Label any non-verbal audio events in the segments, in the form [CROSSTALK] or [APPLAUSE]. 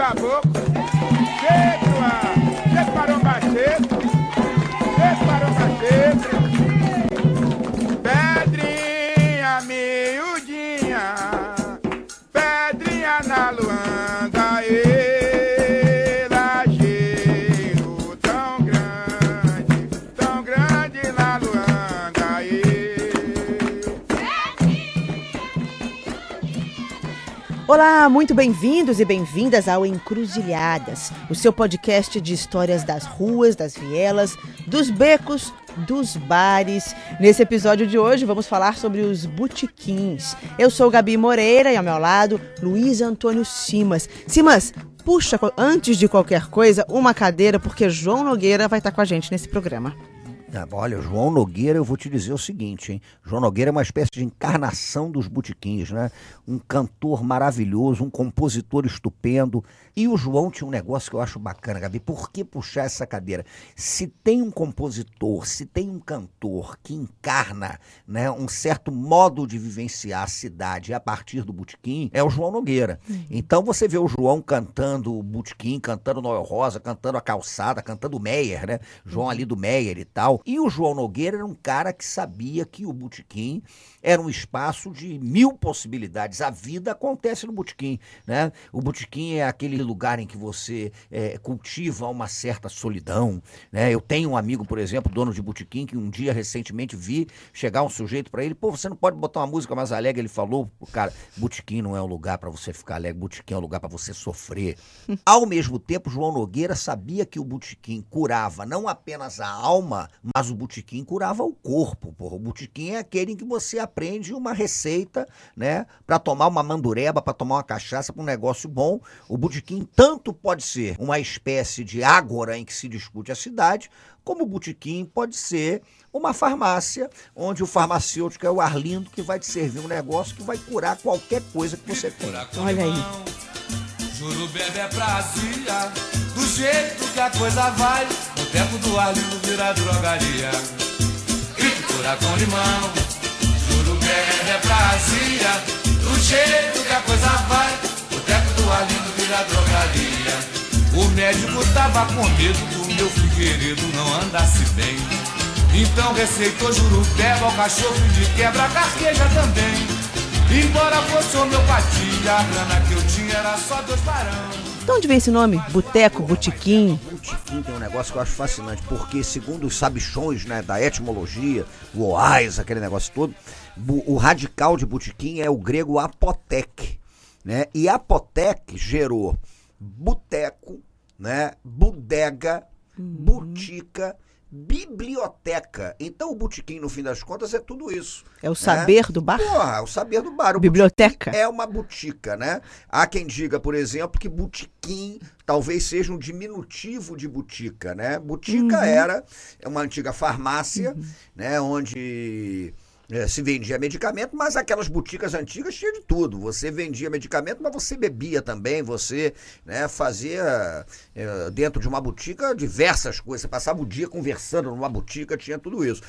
caboclo. Cheio, cheio para baixeto. Cheio Olá, muito bem-vindos e bem-vindas ao Encruzilhadas, o seu podcast de histórias das ruas, das vielas, dos becos, dos bares. Nesse episódio de hoje vamos falar sobre os botequins. Eu sou Gabi Moreira e ao meu lado Luiz Antônio Simas. Simas, puxa antes de qualquer coisa uma cadeira porque João Nogueira vai estar com a gente nesse programa. Ah, Olha, João Nogueira, eu vou te dizer o seguinte, hein? João Nogueira é uma espécie de encarnação dos botequins, né? Um cantor maravilhoso, um compositor estupendo. E o João tinha um negócio que eu acho bacana, Gabi. Por que puxar essa cadeira? Se tem um compositor, se tem um cantor que encarna né, um certo modo de vivenciar a cidade a partir do botequim, é o João Nogueira. Então você vê o João cantando o botequim, cantando Noel Rosa, cantando a calçada, cantando o Meyer, né? João ali do Meyer e tal. E o João Nogueira era um cara que sabia que o botequim era um espaço de mil possibilidades. A vida acontece no botequim, né? O botequim é aquele lugar em que você eh, cultiva uma certa solidão, né? Eu tenho um amigo, por exemplo, dono de botequim, que um dia recentemente vi chegar um sujeito para ele, pô, você não pode botar uma música mais alegre? Ele falou, cara, botequim não é um lugar para você ficar alegre, botequim é um lugar para você sofrer. [LAUGHS] Ao mesmo tempo, João Nogueira sabia que o botequim curava não apenas a alma, mas o botequim curava o corpo. Porra. O botequim é aquele em que você aprende uma receita, né, para tomar uma mandureba, para tomar uma cachaça, para um negócio bom. O botequim tanto pode ser uma espécie de ágora em que se discute a cidade, como o botequim pode ser uma farmácia, onde o farmacêutico é o Arlindo que vai te servir um negócio que vai curar qualquer coisa que você tem. Olha aí. Juro bebe é Brasília, do jeito que a coisa vai, o tempo do Arlindo vira drogaria. Grito cura com limão, é Brasília, do jeito que a coisa vai, o tempo do Arlindo vira drogaria. O médico tava com medo do meu figueiredo não andasse bem. Então receitou jurupeba ao cachorro de quebra carqueja também. Embora fosse homeopatia, a grana que eu tinha era só dois barão. De onde vem esse nome? Boteco, botequim? Botequim tem um negócio que eu acho fascinante, porque segundo os sabichões né, da etimologia, o oais, aquele negócio todo, o radical de botequim é o grego apotek, né? E apotek gerou boteco, né? Bodega, botica, biblioteca. Então o botequim, no fim das contas, é tudo isso. É o saber do bar? Porra, o saber do bar. O Biblioteca? É uma botica, né? Há quem diga, por exemplo, que botequim talvez seja um diminutivo de botica, né? Botica era uma antiga farmácia, né? Onde eh, se vendia medicamento, mas aquelas boticas antigas tinha de tudo. Você vendia medicamento, mas você bebia também, você né, fazia eh, dentro de uma botica diversas coisas. Você passava o dia conversando numa botica, tinha tudo isso.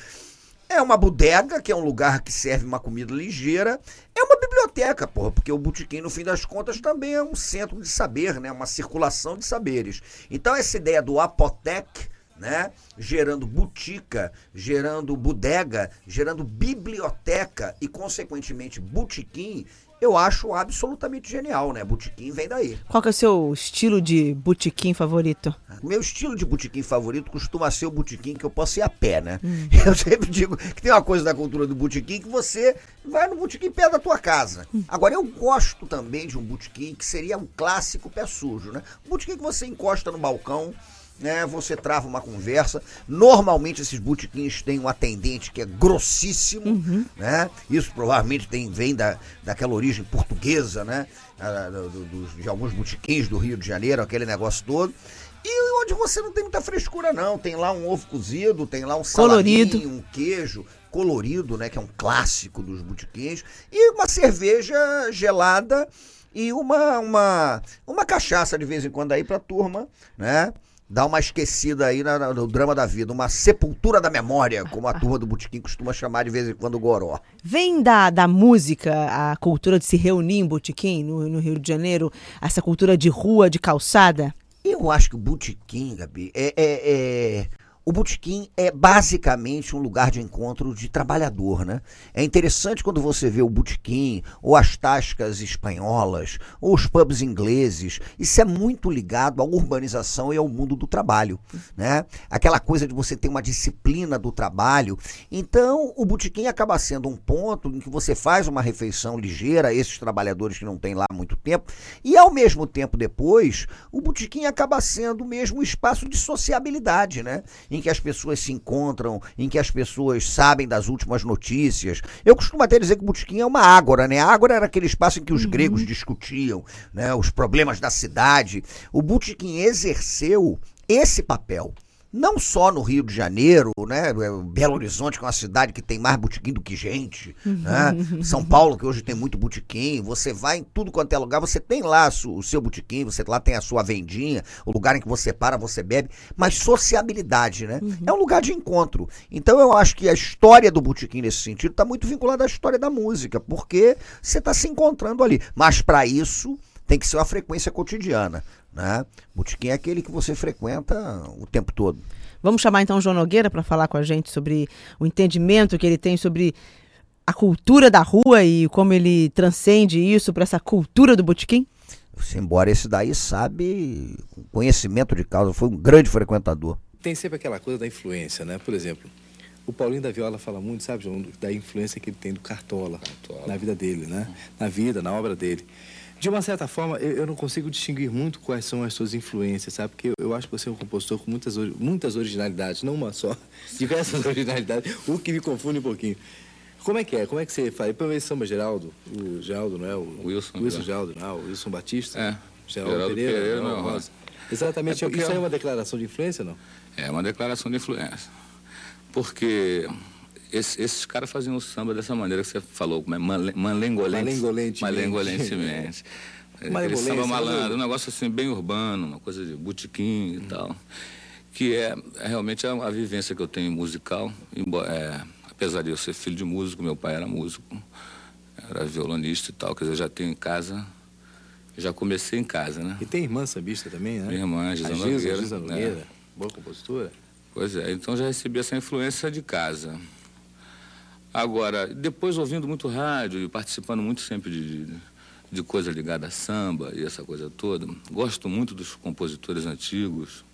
É uma bodega, que é um lugar que serve uma comida ligeira. É uma biblioteca, porra, porque o botequim, no fim das contas, também é um centro de saber, né? Uma circulação de saberes. Então, essa ideia do apotec, né? Gerando botica, gerando bodega, gerando biblioteca e, consequentemente, botequim, eu acho absolutamente genial, né? Botequim vem daí. Qual que é o seu estilo de botequim favorito? Meu estilo de botequim favorito costuma ser o botequim que eu posso ir a pé, né? [LAUGHS] Eu sempre digo que tem uma coisa da cultura do botequim que você vai no botequim perto da tua casa. Agora, eu gosto também de um botequim que seria um clássico pé sujo, né? Um botequim que você encosta no balcão, né? Você trava uma conversa. Normalmente esses botequins têm um atendente que é grossíssimo, né? Isso provavelmente tem, vem da, daquela origem portuguesa, né? Ah, do- do- dos- de alguns botequins do Rio de Janeiro, aquele negócio todo. E onde você não tem muita frescura, não. Tem lá um ovo cozido, tem lá um Colorido. salaminho, um queijo colorido, né? Que é um clássico dos botequins. E uma cerveja gelada e uma, uma, uma cachaça de vez em quando aí pra turma, né? Dá uma esquecida aí na- no drama da vida, uma sepultura da memória, como a turma do Botequim costuma chamar de vez em quando o Goró. Vem da, da música a cultura de se reunir em botequim no, no Rio de Janeiro, essa cultura de rua, de calçada? Eu acho que o Botequim, Gabi, é, é- é- O Botequim é basicamente um lugar de encontro de trabalhador, né? É interessante quando você vê o Botequim, ou as tascas espanholas, ou os pubs ingleses. Isso é muito ligado à urbanização e ao mundo do trabalho, né? Aquela coisa de você ter uma disciplina do trabalho. Então, o Botequim acaba sendo um ponto em que você faz uma refeição ligeira a esses trabalhadores que não têm lá muito tempo, e ao mesmo tempo depois, o Botequim acaba sendo mesmo um espaço de sociabilidade, né? Em que as pessoas se encontram, em que as pessoas sabem das últimas notícias. Eu costumo até dizer que o Botequim é uma ágora, né? A ágora era aquele espaço em que os gregos discutiam, né? Os problemas da cidade. O Botequim exerceu esse papel. Não só no Rio de Janeiro, né? Belo Horizonte, que é uma cidade que tem mais botequim do que gente, né? [LAUGHS] São Paulo, que hoje tem muito botequim. Você vai em tudo quanto é lugar, você tem lá o seu botequim, você lá tem a sua vendinha, o lugar em que você para, você bebe. Mas sociabilidade, né? É um lugar de encontro. Então eu acho que a história do botequim nesse sentido está muito vinculada à história da música, porque você está se encontrando ali. Mas para isso tem que ser uma frequência cotidiana. Né? Botequim é aquele que você frequenta o tempo todo. Vamos chamar então o João Nogueira para falar com a gente sobre o entendimento que ele tem sobre a cultura da rua e como ele transcende isso para essa cultura do botequim? Embora esse daí sabe, com conhecimento de causa, foi um grande frequentador. Tem sempre aquela coisa da influência, né? Por exemplo, o Paulinho da Viola fala muito, sabe, João, da influência que ele tem do Cartola, na vida dele, né? Na vida, na obra dele. De uma certa forma, eu, eu não consigo distinguir muito quais são as suas influências, sabe? Porque eu, eu acho que você é um compositor com muitas, muitas originalidades, não uma só, [LAUGHS] diversas originalidades, o que me confunde um pouquinho. Como é que é? Como é que você faz? Pelo menos samba Geraldo, o Geraldo, não é? O Wilson, Wilson é. Geraldo, não, o Wilson Batista. É, Geraldo, Geraldo Pereira, Pereira, não, não. Exatamente. É Isso é é um- uma declaração de influência, não? É uma declaração de influência. Porque esse- esses caras faziam o samba dessa maneira que você falou, como é Male- malengolente. Malengolentemente. Malengolentemente. [LAUGHS] Aquele Malemolência, samba né? malandro, um negócio assim bem urbano, uma coisa de botequim e tal. Que é, é realmente a, a vivência que eu tenho musical. Embora, é, apesar de eu ser filho de músico, meu pai era músico, era violonista e tal, quer dizer, eu já tenho em casa, já comecei em casa, né? E tem irmã sambista também, né? Minha irmã, a Giza Giza, Nogueira, né? Nogueira. Boa compositora. Pois é, então já recebi essa influência de casa. Agora, depois ouvindo muito rádio e participando muito sempre de, de, de coisa ligada a samba e essa coisa toda, gosto muito dos compositores antigos,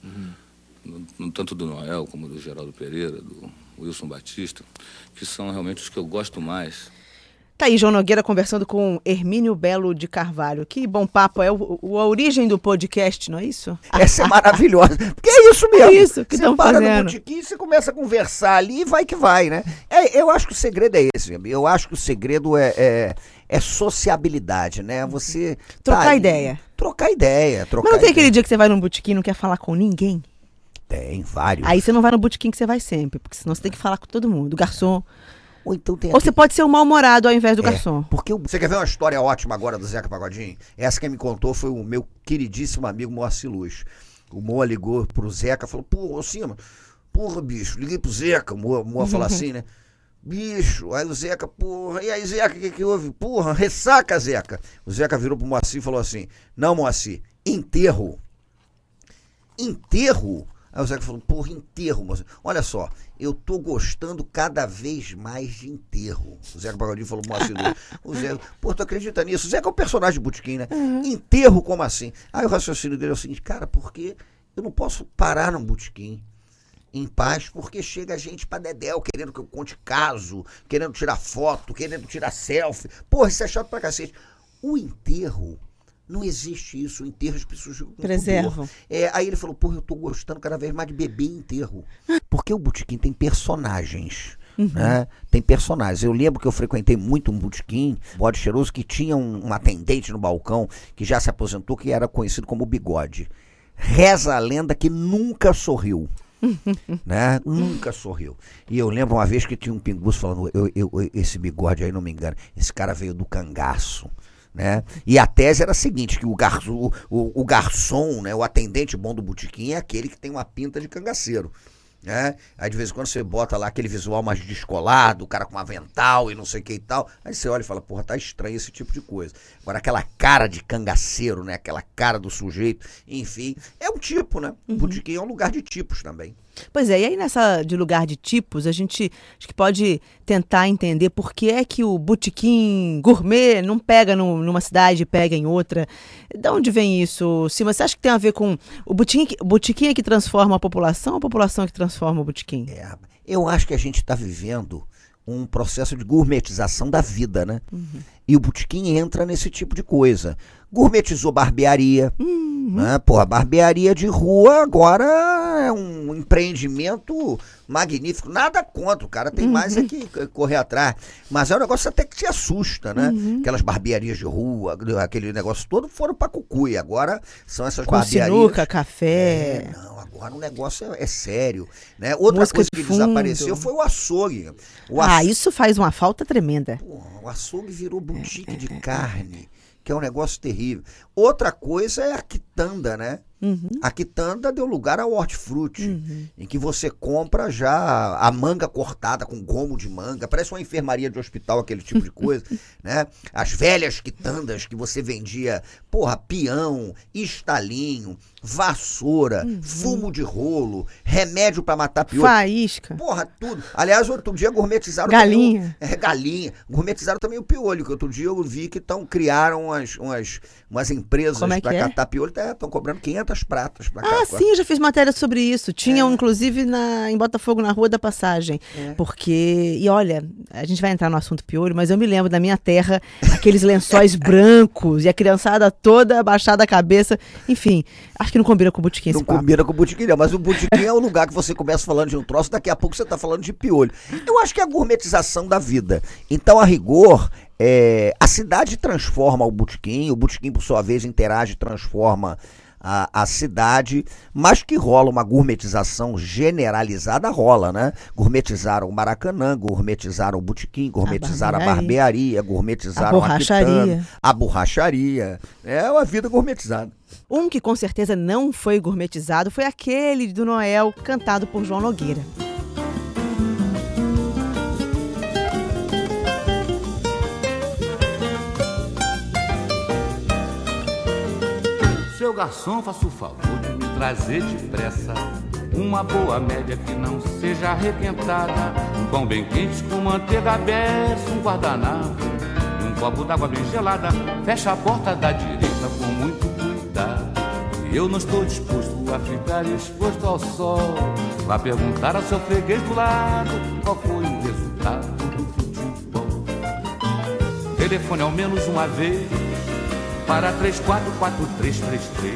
no- no- tanto do Noel como do Geraldo Pereira, do Wilson Batista, que são realmente os que eu gosto mais. Tá aí João Nogueira conversando com Hermínio Belo de Carvalho. Que bom papo, é o, o- a origem do podcast, não é isso? Essa é maravilhosa. Porque é isso mesmo. É isso que você tão para fazendo. no botequim, você começa a conversar ali e vai que vai, né? É, eu acho que o segredo é esse. Eu acho que o segredo é, é, é sociabilidade, né? Você. tá Trocar ali- ideia. Trocar ideia. Trocar Mas não tem ideia. aquele dia que você vai num botequim e não quer falar com ninguém? Tem vários. Aí você não vai no botequim que você vai sempre, porque senão você tem que falar com todo mundo, garçom. Ou então tem Ou você pode ser o mal-humorado ao invés do É, garçom. porque o- você quer ver uma história ótima agora do Zeca Pagodinho? Essa quem me contou foi o meu queridíssimo amigo Moacir Luz. O Moa ligou pro Zeca e falou: Pô, Cima, porra, bicho, liguei pro Zeca. O Moa, Moa fala [LAUGHS] assim, né? Bicho, aí o Zeca, porra, e aí, Zeca, o que, que houve? Porra, ressaca, Zeca. O Zeca virou pro Moacir e falou assim: Não, Moacir, enterro. Enterro? Aí o Zeca falou, porra, enterro, moço. Olha só, eu tô gostando cada vez mais de enterro. O Zeca Pagodinho falou, Moacir Luz. O Zeca, pô, tu acredita nisso? O Zeca é o personagem de Botequim, né? Enterro como assim? Aí o raciocínio dele é o seguinte, cara, porque eu não posso parar num Botequim em paz, porque chega gente pra Dedéu querendo que eu conte caso, querendo tirar foto, querendo tirar selfie. Porra, isso é chato pra cacete. O enterro, não existe isso. Enterro as pessoas Preservam. É, aí ele falou, porra, eu tô gostando cada vez mais de beber em enterro. Porque o botequim tem personagens. Né? Tem personagens. Eu lembro que eu frequentei muito um botequim, bode cheiroso, que tinha um, um atendente no balcão que já se aposentou, que era conhecido como Bigode. Reza a lenda que nunca sorriu. [LAUGHS] né? Nunca sorriu. E eu lembro uma vez que tinha um pinguço falando, eu, eu- eu- esse bigode aí não me engana, esse cara veio do cangaço. Né? E a tese era a seguinte, que o, garçom, o, o garçom, né, o atendente bom do botequim é aquele que tem uma pinta de cangaceiro. Né? Aí de vez em quando você bota lá aquele visual mais descolado, o cara com um avental e não sei o que e tal. Aí você olha e fala, porra, tá estranho esse tipo de coisa. Agora, aquela cara de cangaceiro, né? Aquela cara do sujeito, enfim, é um tipo, né? O botequim é um lugar de tipos também. Pois é, e aí nessa de lugar de tipos, a gente acho que pode tentar entender por que é que o botequim gourmet não pega num- numa cidade e pega em outra. De onde vem isso? Sim, você acha que tem a ver com o botequim, o botequim é que transforma a população ou a população é que transforma o botequim? É, eu acho que a gente está vivendo um processo de gourmetização da vida, né? E o botequim entra nesse tipo de coisa. Gourmetizou barbearia, né? Pô, a barbearia de rua agora é um empreendimento magnífico. Nada contra, o cara tem mais é que c- correr atrás. Mas é um negócio até que te assusta, né? Aquelas barbearias de rua, aquele negócio todo foram para Cucuí. Agora são essas Com barbearias. sinuca, café. É, não, agora o negócio é, é sério. Né? Outra Música coisa de que fundo. desapareceu foi o açougue. O, Ah, isso faz uma falta tremenda. o açougue virou boutique de carne, que é um negócio terrível. Outra coisa é a quitanda, né? Uhum. A quitanda deu lugar ao hortifruti, em que você compra já a manga cortada com gomo de manga, parece uma enfermaria de hospital, aquele tipo de coisa, [LAUGHS] né? As velhas quitandas que você vendia, porra, peão, estalinho, vassoura, Uhum. fumo de rolo, remédio pra matar piolho. Faísca. Porra, tudo. Aliás, outro dia gourmetizaram Galinha. Também o, [LAUGHS] é, galinha. Gourmetizaram também o piolho, que outro dia eu vi que tão, criaram umas, umas, umas empresas é pra que é? catar piolho, estão cobrando 500 pratas pra Ah, catar. sim, eu já fiz matéria sobre isso. Tinha, um, inclusive, na, em Botafogo, na Rua da Passagem. Porque, e olha, a gente vai entrar no assunto piolho, mas eu me lembro da minha terra, aqueles lençóis [LAUGHS] brancos e a criançada toda abaixada a cabeça. Enfim, acho que não combina com o botequim esse Não combina com o botequim, não. Mas o botequim é o lugar que você começa falando de um troço, daqui a pouco você tá falando de piolho. Eu acho que é a gourmetização da vida. Então, a rigor, é, a cidade transforma o botequim, o botequim, por sua vez, interage e transforma a, a cidade, mas que rola uma gourmetização generalizada, rola, né? Gourmetizaram o Maracanã, gourmetizaram o botequim, gourmetizaram a barbearia. barbearia, gourmetizaram A borracharia. quitanda, a borracharia. É uma vida gourmetizada. Um que com certeza não foi gourmetizado foi aquele do Noel, cantado por João Nogueira. Garçom, faça o favor de me trazer depressa uma boa média que não seja arrequentada. Um pão bem quente com manteiga aberta, um guardanapo, um copo d'água bem gelada. Fecha a porta da direita com muito cuidado. Eu não estou disposto a ficar exposto ao sol. Vá perguntar ao seu freguês do lado qual foi o resultado do futebol. Telefone ao menos uma vez para 344333.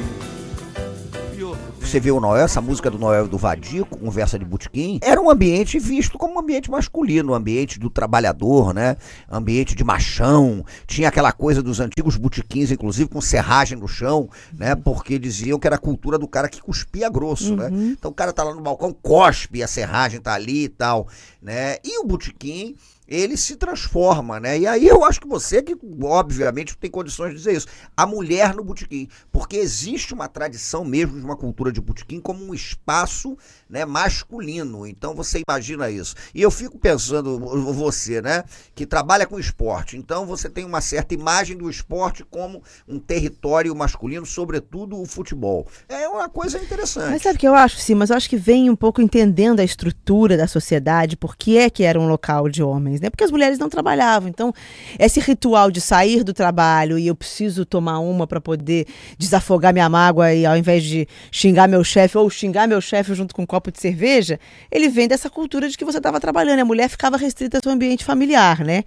E outro Você vê o Noel, essa música do Noel e do Vadico, Conversa de Botequim, era um ambiente visto como um ambiente masculino, um ambiente do trabalhador, né? Ambiente de machão. Tinha aquela coisa dos antigos botequins, inclusive com serragem no chão, né? Porque diziam que era a cultura do cara que cuspia grosso, né? Então o cara tá lá no balcão, cospe, a serragem tá ali e tal, né? E o botequim ele se transforma, né? E aí eu acho que você que, obviamente, tem condições de dizer isso. A mulher no botequim. Porque existe uma tradição mesmo de uma cultura de botequim como um espaço né, masculino. Então você imagina isso. E eu fico pensando, você, né, que trabalha com esporte. Então você tem uma certa imagem do esporte como um território masculino, sobretudo o futebol. É uma coisa interessante. Mas sabe o que eu acho, sim? Mas eu acho que vem um pouco entendendo a estrutura da sociedade, por que é que era um local de homens, né? Porque as mulheres não trabalhavam. Então, esse ritual de sair do trabalho e eu preciso tomar uma para poder desafogar minha mágoa e ao invés de xingar meu chefe ou xingar meu chefe junto com um copo de cerveja, ele vem dessa cultura de que você estava trabalhando. A mulher ficava restrita ao seu ambiente familiar, né?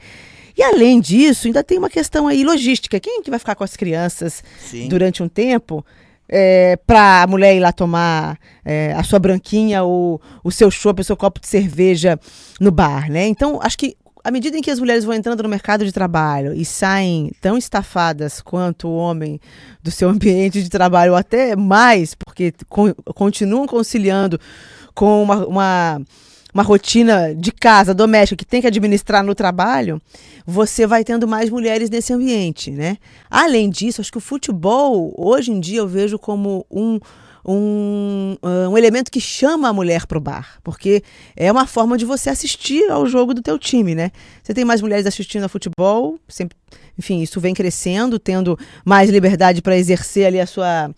E além disso, ainda tem uma questão aí logística. Quem é que vai ficar com as crianças Sim. durante um tempo? É, para a mulher ir lá tomar é, a sua branquinha ou o seu chopp, o seu copo de cerveja no bar, né? Então, acho que à medida em que as mulheres vão entrando no mercado de trabalho e saem tão estafadas quanto o homem do seu [LAUGHS] ambiente de trabalho, ou até mais, porque con- continuam conciliando com uma, uma, uma rotina de casa, doméstica, que tem que administrar no trabalho, você vai tendo mais mulheres nesse ambiente, né? Além disso, acho que o futebol, hoje em dia, eu vejo como um, um, ah, um elemento que chama a mulher para o bar, porque é uma forma de você assistir ao jogo do teu time, né? Você tem mais mulheres assistindo a futebol, sempre, enfim, isso vem crescendo, tendo mais liberdade para exercer ali a sua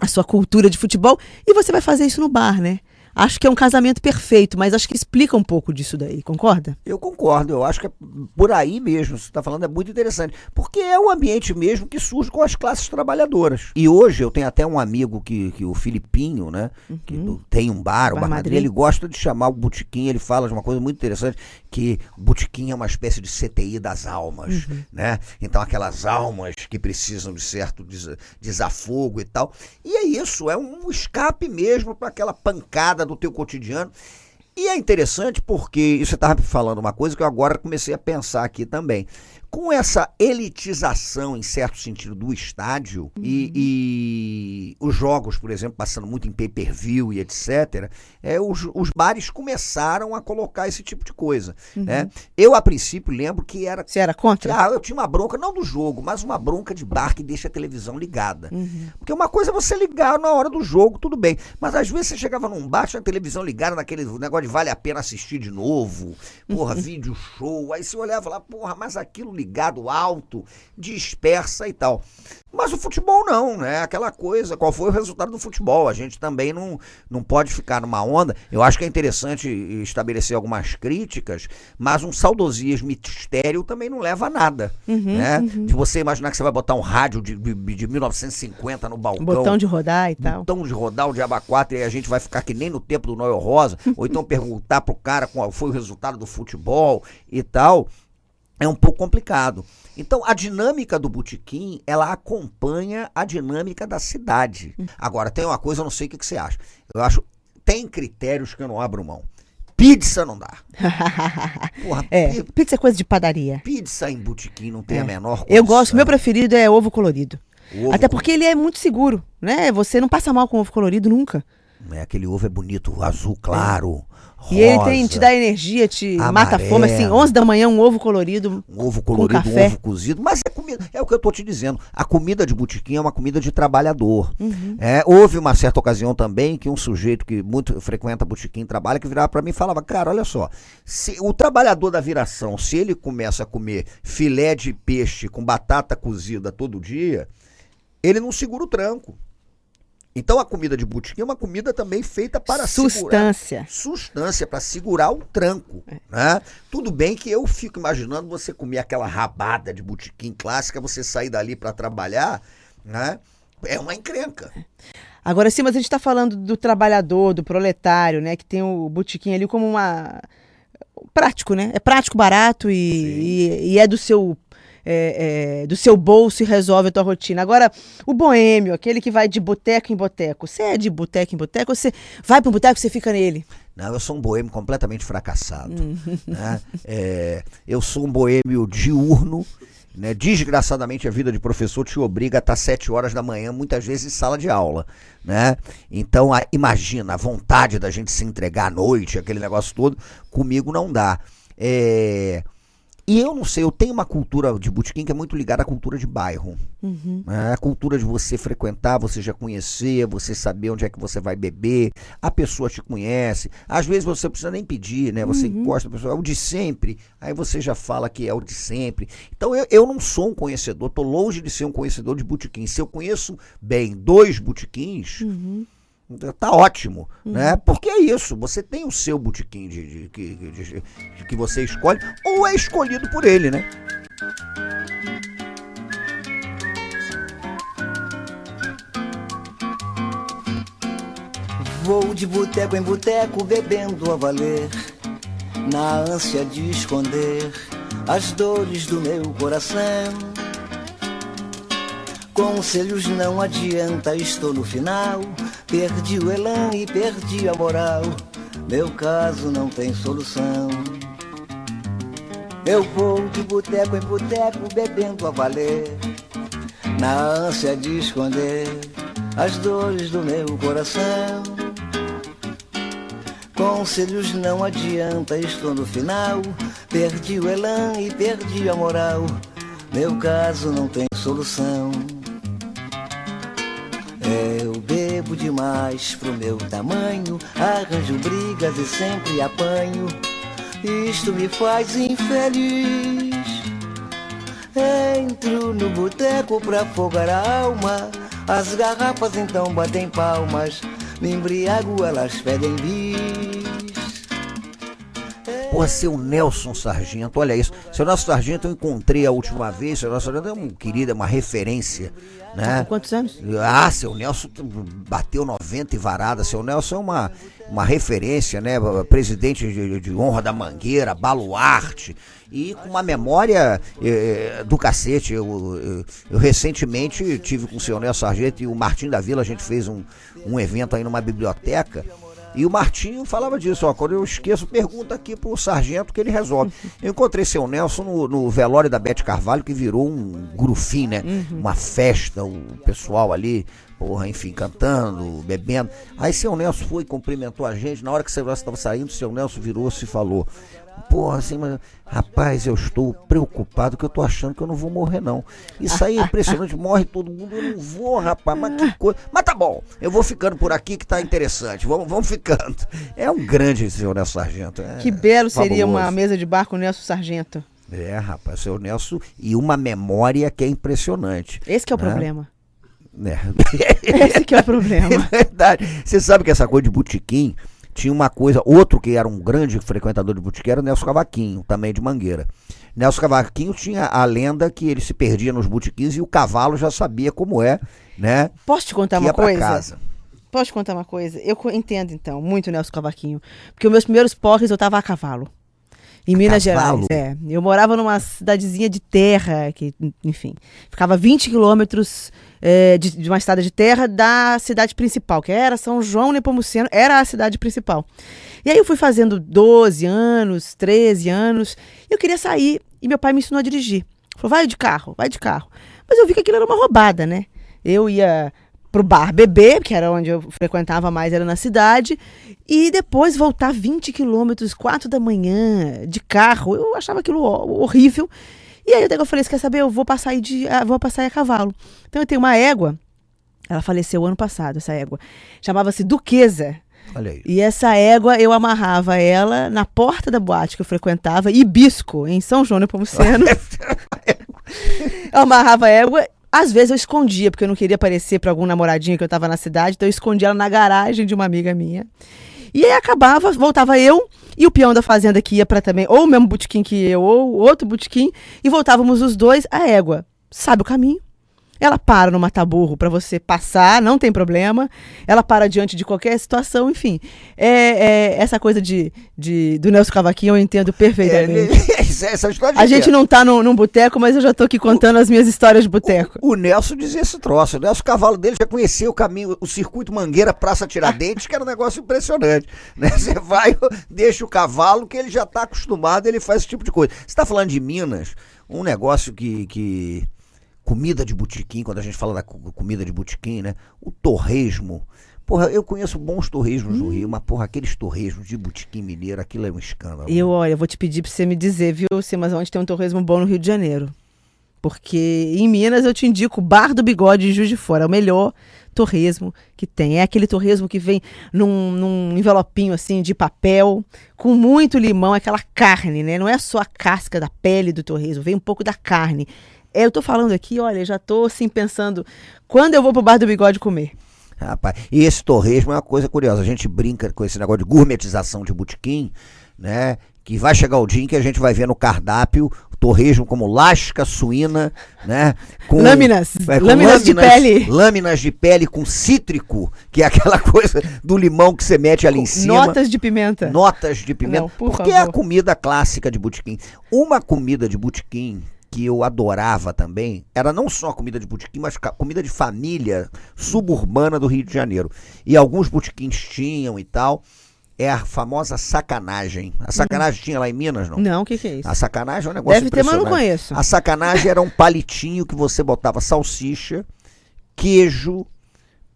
a sua cultura de futebol e você vai fazer isso no bar, né? Acho que é um casamento perfeito, mas acho que explica um pouco disso daí, concorda? Eu concordo, eu acho que é por aí mesmo, você está falando, é muito interessante. Porque é o ambiente mesmo que surge com as classes trabalhadoras. E hoje eu tenho até um amigo que, que o Filipinho, né? Que Uhum. do- tem um bar, o Bar Bar Madrid, Madrid. ele gosta de chamar o botequim, ele fala de uma coisa muito interessante, que o botequim é uma espécie de CTI das almas, Uhum. né? Então aquelas almas que precisam de certo des- desafogo e tal. E é isso, é um escape mesmo para aquela pancada do teu cotidiano. E é interessante porque você estava falando uma coisa que eu agora comecei a pensar aqui também. Com essa elitização, em certo sentido, do estádio e, e os jogos, por exemplo, passando muito em pay-per-view e etc., é, os, os bares começaram a colocar esse tipo de coisa. Né? Eu, a princípio, lembro que era Você era contra? ah, eu tinha uma bronca, não do jogo, mas uma bronca de bar que deixa a televisão ligada. Porque uma coisa é você ligar na hora do jogo, tudo bem. Mas às vezes você chegava num bar, tinha a televisão ligada naquele negócio de vale a pena assistir de novo. Porra, vídeo show. Aí você olhava lá, porra, mas aquilo ligado alto, dispersa e tal. Mas o futebol não, né? Aquela coisa, qual foi o resultado do futebol? A gente também não, não pode ficar numa onda. Eu acho que é interessante estabelecer algumas críticas, mas um saudosismo e mistério também não leva a nada. né? De você imaginar que você vai botar um rádio de, de, de 1950 no balcão. Botão de rodar e tal. Botão de rodar o Diaba 4 e a gente vai ficar que nem no tempo do Noel Rosa, ou então [LAUGHS] perguntar pro cara qual foi o resultado do futebol e tal, é um pouco complicado. Então, a dinâmica do botequim, ela acompanha a dinâmica da cidade. Agora, tem uma coisa, eu não sei o que, que você acha. Eu acho, tem critérios que eu não abro mão. Pizza não dá. [LAUGHS] Porra, É, pi- pizza é coisa de padaria. pizza em botequim não tem É. a menor Eu gosto, condição. meu preferido é ovo colorido. Ovo Até porque ele é muito seguro, né? Você não passa mal com ovo colorido nunca. É, aquele ovo é bonito, azul claro, E ele tem, rosa. te dá energia, te mata a fome. Assim, amarelo. 11 da manhã, um ovo colorido. Um ovo colorido, um café. ovo cozido, mas é comida, é o que eu tô te dizendo. A comida de botequim é uma comida de trabalhador. Uhum. É, houve uma certa ocasião também que um sujeito que muito frequenta botequim trabalha que virava para mim e falava: "Cara, olha só, se o trabalhador da viração, se ele começa a comer filé de peixe com batata cozida todo dia, ele não segura o tranco. Então a comida de botequim é uma comida também feita para segurar Sustância. substância para segurar o tranco, né? Tudo bem que eu fico imaginando você comer aquela rabada de botequim clássica, você sair dali para trabalhar, né? É uma encrenca. Agora sim, mas a gente está falando do trabalhador, do proletário, né? Que tem o botequim ali como uma. Prático, né? É prático, barato e, e, e é do seu. É, é, do seu bolso e resolve a tua rotina. Agora, o boêmio, aquele que vai de boteco em boteco. Você é de boteco em boteco ou você vai para um boteco e você fica nele? Não, eu sou um boêmio completamente fracassado. né? É, eu sou um boêmio diurno. Né? Desgraçadamente, a vida de professor te obriga a estar sete horas da manhã, muitas vezes em sala de aula. Né? Então, a- imagina a vontade da gente se entregar à noite, aquele negócio todo, comigo não dá. É, E eu não sei, eu tenho uma cultura de botequim que é muito ligada à cultura de bairro. né? A cultura de você frequentar, você já conhecer, você saber onde é que você vai beber, a pessoa te conhece. Às vezes você não precisa nem pedir, né? Você gosta da pessoa, é o de sempre, aí você já fala que é o de sempre. Então eu, eu não sou um conhecedor, tô longe de ser um conhecedor de botequim. Se eu conheço bem dois botequins, Tá ótimo, né? Porque é isso, você tem o seu botequim de, de- de- de que você escolhe, ou é escolhido por ele, né? Vou de boteco em boteco bebendo a valer, na ânsia de esconder as dores do meu coração. Conselhos não adianta, estou no final. Perdi o elan e perdi a moral. Meu caso não tem solução. Eu vou de boteco em boteco bebendo a valer, na ânsia de esconder as dores do meu coração. Conselhos não adianta, estou no final. Perdi o elan e perdi a moral. Meu caso não tem solução. Eu bebo demais pro meu tamanho, arranjo brigas e sempre apanho. Isto me faz infeliz. Entro no boteco pra afogar a alma. As garrafas então batem palmas. Me embriago, elas pedem bis. Porra, seu Nelson Sargento, olha isso. Seu Nelson Sargento eu encontrei a última vez. Seu Nelson Sargento é um querido, é uma referência, né? Quantos anos? Ah, seu Nelson bateu 90 e varada. Seu Nelson é uma, uma referência, né? Presidente de, de honra da Mangueira, baluarte. E com uma memória eh, do cacete. Eu, eu, eu recentemente tive com o seu Nelson Sargento e o Martim da Vila, a gente fez um, um evento aí numa biblioteca. E o Martinho falava disso, ó, quando eu esqueço, pergunta aqui pro sargento que ele resolve. [LAUGHS] Eu encontrei seu Nelson no, no velório da Bete Carvalho, que virou um grufim, né? Uma festa, o pessoal ali, porra, enfim, cantando, bebendo. Aí seu Nelson foi, cumprimentou a gente, na hora que seu Nelson estava saindo, seu Nelson virou-se e falou, porra, assim, mas, rapaz, eu estou preocupado que eu tô achando que eu não vou morrer, não. Isso aí é impressionante, morre todo mundo, eu não vou, rapaz, mas que coisa. Mas tá bom, eu vou ficando por aqui que tá interessante, vamos, vamos ficando. É um grande senhor Nelson Sargento. é Que belo seria uma fabuloso. mesa de bar com o Nelson Sargento. É, rapaz, seu Nelson, e uma memória que é impressionante. Esse que é o né? problema. É. [LAUGHS] Esse que é o problema. [LAUGHS] É verdade. Você sabe que essa coisa de botequim tinha uma coisa. Outro que era um grande frequentador de botequim era o Nelson Cavaquinho, também de Mangueira. Nelson Cavaquinho tinha a lenda que ele se perdia nos botequins e o cavalo já sabia como é, né? Posso te contar uma coisa? casa. Posso te contar uma coisa? Eu entendo, então, muito Nelson Cavaquinho. Porque os meus primeiros porres eu tava a cavalo. Em Minas cavalo? Gerais. É. Eu morava numa cidadezinha de terra, que, enfim, ficava 20 quilômetros é, de, de uma estrada de terra da cidade principal, que era São João Nepomuceno, era a cidade principal. E aí eu fui fazendo 12 anos, 13 anos, e eu queria sair, e meu pai me ensinou a dirigir. Falou, vai de carro, vai de carro. Mas eu vi que aquilo era uma roubada, né? Eu ia pro bar beber, que era onde eu frequentava mais, era na cidade, e depois voltar 20 quilômetros, 4 da manhã, de carro. Eu achava aquilo ho- horrível. E aí até que eu falei, você quer saber? Eu vou passar aí de, ah, vou passar aí a cavalo. Então eu tenho uma égua, ela faleceu ano passado, essa égua. Chamava-se Duquesa. Olha aí. E essa égua, eu amarrava ela na porta da boate que eu frequentava, Ibisco, em São João Nepomuceno. eu amarrava a égua. Às vezes eu escondia, porque eu não queria aparecer para algum namoradinho que eu tava na cidade, então eu escondia ela na garagem de uma amiga minha. E aí acabava, voltava eu e o peão da fazenda que ia para também, ou o mesmo botequim que eu, ou outro botequim, e voltávamos os dois, a égua. Sabe o caminho? Ela para no mataburro para você passar, não tem problema. Ela para diante de qualquer situação, enfim. É, é, essa coisa de, de- do Nelson Cavaquinho eu entendo É, perfeitamente. essa essa história A gente não tá num, num boteco, mas eu já tô aqui contando as minhas histórias de boteco. O Nelson dizia esse troço. O Nelson, o cavalo dele já conhecia o caminho, o circuito Mangueira, Praça Tiradentes, que era um negócio impressionante. [LAUGHS] Né? Você vai, deixa o cavalo, que ele já está acostumado, ele faz esse tipo de coisa. Você está falando de Minas, um negócio que. que comida de botequim, quando a gente fala da co- comida de botequim, né? O torresmo. Porra, eu conheço bons torresmos no Rio, mas, porra, aqueles torresmos de botequim mineiro, aquilo é um escândalo. Eu, olha, vou te pedir pra você me dizer, viu, Simas, onde tem um torresmo bom no Rio de Janeiro. Porque em Minas eu te indico o Bar do Bigode em Juiz de Fora. É o melhor torresmo que tem. É aquele torresmo que vem num, num envelopinho assim de papel, com muito limão, aquela carne, né? Não é só a casca da pele do torresmo, vem um pouco da carne. Eu tô falando aqui, olha, já tô assim pensando, quando eu vou pro Bar do Bigode comer? Rapaz, e esse torresmo é uma coisa curiosa. A gente brinca com esse negócio de gourmetização de botequim, né? Que vai chegar o dia em que a gente vai ver no cardápio torresmo como lasca suína, né? Com, Lâminas, é, com lâminas de pele. Lâminas de pele com cítrico, que é aquela [LAUGHS] coisa do limão que você mete ali em cima. Notas de pimenta. Notas de pimenta. Não, por porque é a favor. comida clássica de botequim. Uma comida de botequim que eu adorava também era não só comida de botequim, mas comida de família suburbana do Rio de Janeiro. E alguns botequins tinham e tal. É a famosa sacanagem. A sacanagem tinha lá em Minas, não? Não, o que, que é isso? A sacanagem é um negócio Deve ter, mas não conheço. A sacanagem era um palitinho que você botava salsicha, queijo,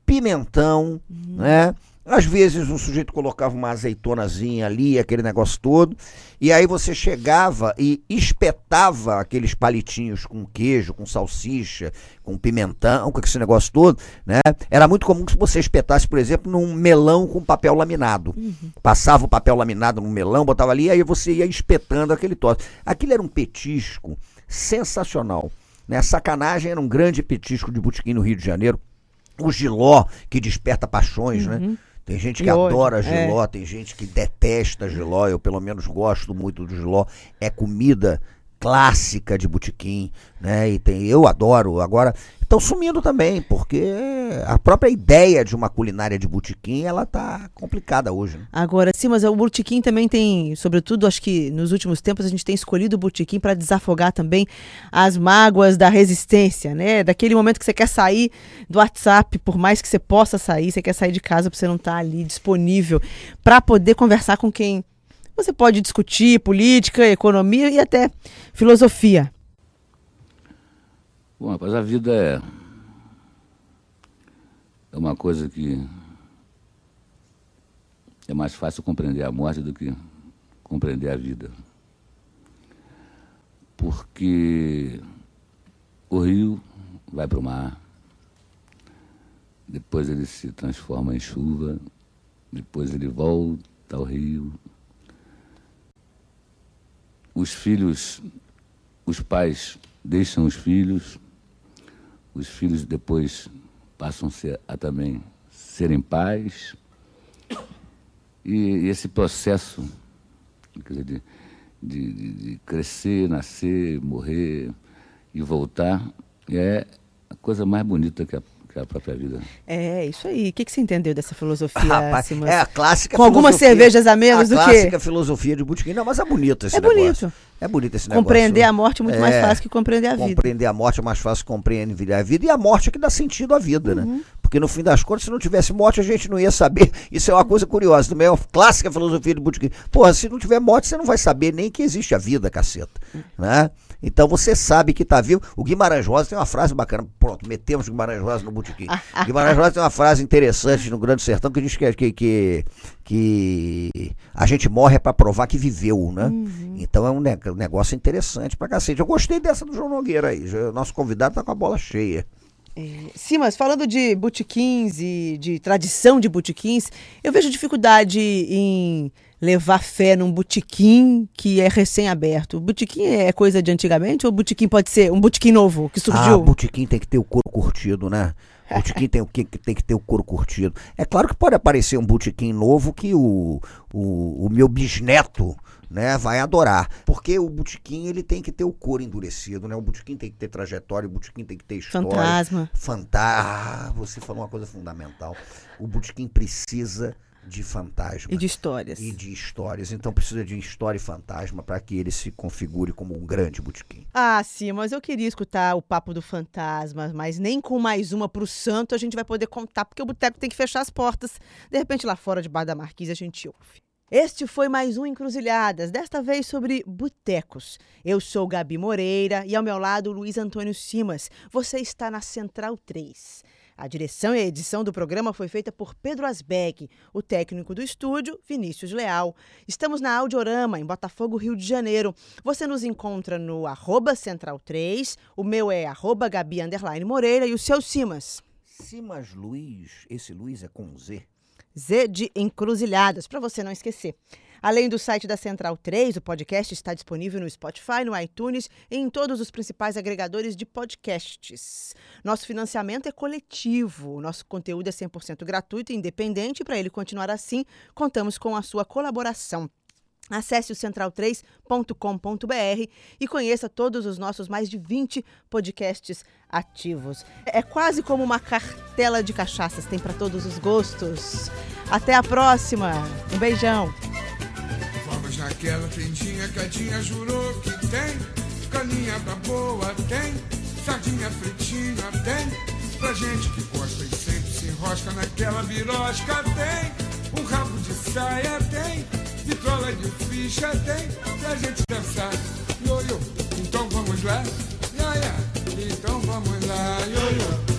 pimentão, Uhum. né? Às vezes o sujeito colocava uma azeitonazinha ali, aquele negócio todo, e aí você chegava e espetava aqueles palitinhos com queijo, com salsicha, com pimentão, com esse negócio todo, né? Era muito comum que você espetasse, por exemplo, num melão com papel laminado. Passava o papel laminado no melão, botava ali, aí você ia espetando aquele tosse. Aquilo era um petisco sensacional. Né? Sacanagem era um grande petisco de botequim no Rio de Janeiro. O giló, que desperta paixões, né? Tem gente que hoje, adora é. giló, tem gente que detesta giló, eu pelo menos gosto muito do giló. É comida clássica de botequim, né? E tem, eu adoro. Agora, estão sumindo também, porque a própria ideia de uma culinária de botequim, ela tá complicada hoje, né? Agora, sim, mas o botequim também tem, sobretudo, acho que nos últimos tempos a gente tem escolhido o botequim para desafogar também as mágoas da resistência, né? Daquele momento que você quer sair do WhatsApp, por mais que você possa sair, você quer sair de casa para você não estar ali disponível para poder conversar com quem você pode discutir política, economia e até filosofia. Bom, rapaz, a vida é. É uma coisa que. É mais fácil compreender a morte do que compreender a vida. Porque o rio vai para o mar, depois ele se transforma em chuva, depois ele volta ao rio. Os filhos, os pais deixam os filhos, os filhos depois passam a, ser, a também serem pais. E, esse processo dizer, de, de- de crescer, nascer, morrer e voltar é a coisa mais bonita que a, que a própria vida. É, isso aí. O que, que você entendeu dessa filosofia, [LAUGHS] Rapaz, é a clássica Com algumas cervejas a menos a do que- clássica filosofia de botequim. Não, mas é bonito esse É negócio. bonito. É bonito esse Compreender negócio. a morte é muito mais É. fácil que compreender a vida. Compreender a morte é mais fácil que compreender a vida. E a morte é que dá sentido à vida, Uhum. né? Porque no fim das contas, se não tivesse morte, a gente não ia saber. Isso é uma coisa curiosa. Também é uma clássica filosofia de Botequim. Porra, se não tiver morte, você não vai saber nem que existe a vida, caceta. Né? Então você sabe que tá vivo. O Guimarães Rosa tem uma frase bacana. Pronto, metemos o Guimarães Rosa no Botequim. Guimarães Rosa tem uma frase interessante no Grande Sertão que diz que, que, que, que a gente morre é pra provar que viveu, né? Então é um ne- negócio interessante pra cacete. Eu gostei dessa do João Nogueira aí. Já- Nosso convidado tá com a bola cheia. Sim, mas falando de botequins e de tradição de botequins, eu vejo dificuldade em levar fé num botequim que é recém-aberto. Botequim é coisa de antigamente ou botequim pode ser um botequim novo que Ah, surgiu? botequim tem que ter o couro curtido, né? [LAUGHS] Botequim tem, o que, tem que ter o couro curtido. É claro que pode aparecer um botequim novo que o, o, o meu bisneto né, vai adorar. Porque o botequim ele tem que ter o couro endurecido, né? O botequim tem que ter trajetória, o botequim tem que ter história. Fantasma. Fantasma. Ah, você falou uma coisa fundamental. O botequim precisa de fantasma. E de histórias. E de histórias. Então precisa de história e fantasma para que ele se configure como um grande botequim. Ah, sim, mas eu queria escutar o papo do fantasma, mas nem com mais uma pro santo a gente vai poder contar, porque o boteco tem que fechar as portas. De repente, lá fora, debaixo da marquise, a gente ouve. Este foi mais um Encruzilhadas, desta vez sobre botecos. Eu sou Gabi Moreira e ao meu lado Luiz Antônio Simas. Você está na Central 3. A direção e a edição do programa foi feita por Pedro Asbeg, o técnico do estúdio, Vinícius Leal. Estamos na Audiorama, em Botafogo, Rio de Janeiro. Você nos encontra no arroba Central 3, o meu é arroba Gabi Moreira e o seu Simas. Simas Luiz, esse Luiz é com Z. Z de Encruzilhadas, para você não esquecer. Além do site da Central 3, o podcast está disponível no Spotify, no iTunes e em todos os principais agregadores de podcasts. Nosso financiamento é coletivo, nosso conteúdo é 100% gratuito e independente, para ele continuar assim, contamos com a sua colaboração. Acesse o central3.com.br e conheça todos os nossos mais de 20 podcasts ativos. É quase como uma cartela de cachaças, tem para todos os gostos. Até a próxima. Um beijão. Vamos naquela tendinha que a Dinha jurou que tem. Caninha da boa tem. Sardinha fritinha tem. Pra gente que gosta e sempre se enrosca naquela tem. Rabo de saia tem. Vitrola de ficha tem. Pra gente dançar. Yo, yo. Então vamos lá. Ya. Então vamos lá. Yo,